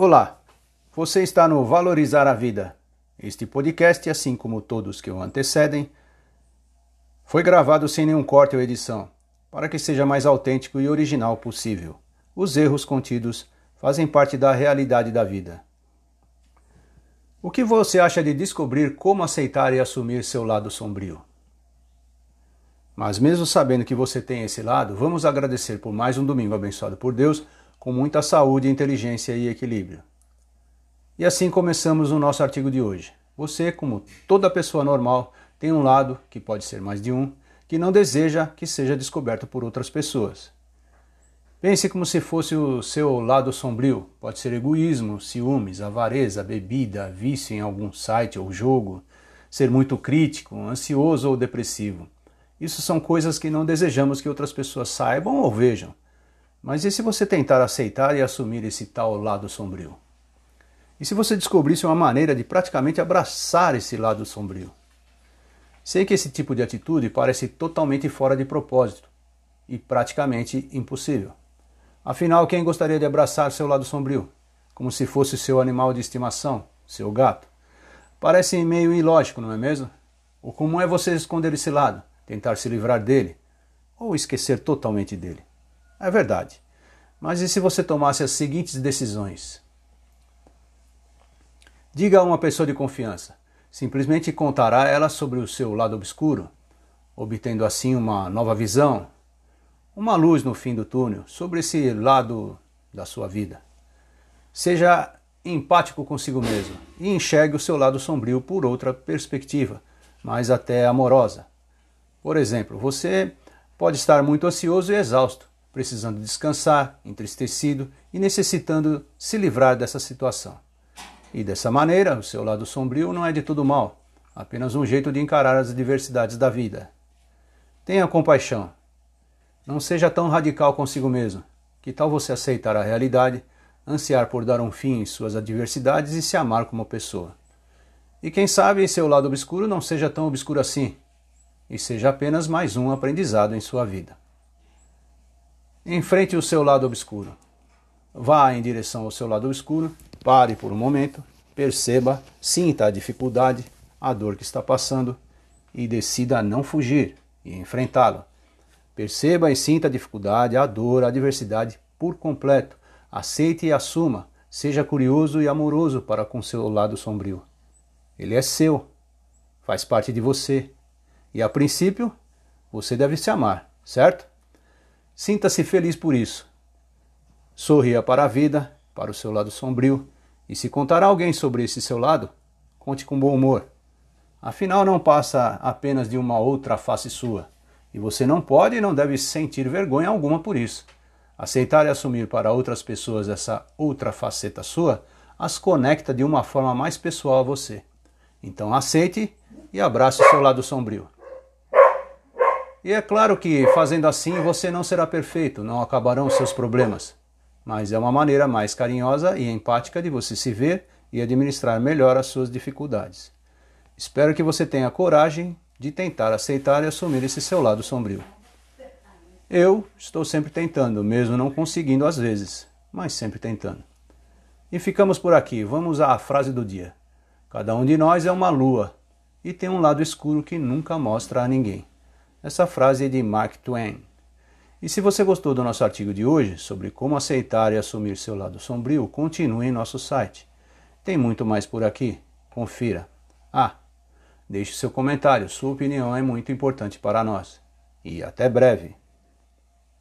Olá, você está no Valorizar a Vida. Este podcast, assim como todos que o antecedem, foi gravado sem nenhum corte ou edição, para que seja mais autêntico e original possível. Os erros contidos fazem parte da realidade da vida. O que você acha de descobrir como aceitar e assumir seu lado sombrio? Mas mesmo sabendo que você tem esse lado, vamos agradecer por mais um domingo abençoado por Deus, com muita saúde, inteligência e equilíbrio. E assim começamos o nosso artigo de hoje. Você, como toda pessoa normal, tem um lado, que pode ser mais de um, que não deseja que seja descoberto por outras pessoas. Pense como se fosse o seu lado sombrio. Pode ser egoísmo, ciúmes, avareza, bebida, vício em algum site ou jogo, ser muito crítico, ansioso ou depressivo. Isso são coisas que não desejamos que outras pessoas saibam ou vejam. Mas e se você tentar aceitar e assumir esse tal lado sombrio? E se você descobrisse uma maneira de praticamente abraçar esse lado sombrio? Sei que esse tipo de atitude parece totalmente fora de propósito e praticamente impossível. Afinal, quem gostaria de abraçar seu lado sombrio? Como se fosse seu animal de estimação, seu gato? Parece meio ilógico, não é mesmo? O comum é você esconder esse lado, tentar se livrar dele ou esquecer totalmente dele. É verdade. Mas e se você tomasse as seguintes decisões? Diga a uma pessoa de confiança. Simplesmente contará a ela sobre o seu lado obscuro, obtendo assim uma nova visão, uma luz no fim do túnel sobre esse lado da sua vida. Seja empático consigo mesmo e enxergue o seu lado sombrio por outra perspectiva, mais até amorosa. Por exemplo, você pode estar muito ansioso e exausto, precisando descansar, entristecido e necessitando se livrar dessa situação. E dessa maneira, o seu lado sombrio não é de tudo mal, apenas um jeito de encarar as adversidades da vida. Tenha compaixão. Não seja tão radical consigo mesmo. Que tal você aceitar a realidade, ansiar por dar um fim em suas adversidades e se amar como pessoa? E quem sabe seu lado obscuro não seja tão obscuro assim, e seja apenas mais um aprendizado em sua vida. Enfrente o seu lado obscuro. Vá em direção ao seu lado obscuro, pare por um momento, perceba, sinta a dificuldade, a dor que está passando e decida não fugir e enfrentá-lo. Perceba e sinta a dificuldade, a dor, a adversidade por completo. Aceite e assuma. Seja curioso e amoroso para com seu lado sombrio. Ele é seu, faz parte de você. E a princípio, você deve se amar, certo? Sinta-se feliz por isso. Sorria para a vida, para o seu lado sombrio, e se contar a alguém sobre esse seu lado, conte com bom humor. Afinal, não passa apenas de uma outra face sua, e você não pode e não deve sentir vergonha alguma por isso. Aceitar e assumir para outras pessoas essa outra faceta sua as conecta de uma forma mais pessoal a você. Então aceite e abrace o seu lado sombrio. E é claro que fazendo assim você não será perfeito, não acabarão seus problemas. Mas é uma maneira mais carinhosa e empática de você se ver e administrar melhor as suas dificuldades. Espero que você tenha coragem de tentar aceitar e assumir esse seu lado sombrio. Eu estou sempre tentando, mesmo não conseguindo às vezes, mas sempre tentando. E ficamos por aqui. Vamos à frase do dia. Cada um de nós é uma lua e tem um lado escuro que nunca mostra a ninguém. Essa frase é de Mark Twain. E se você gostou do nosso artigo de hoje sobre como aceitar e assumir seu lado sombrio, continue em nosso site. Tem muito mais por aqui. Confira. Ah, deixe seu comentário, sua opinião é muito importante para nós. E até breve!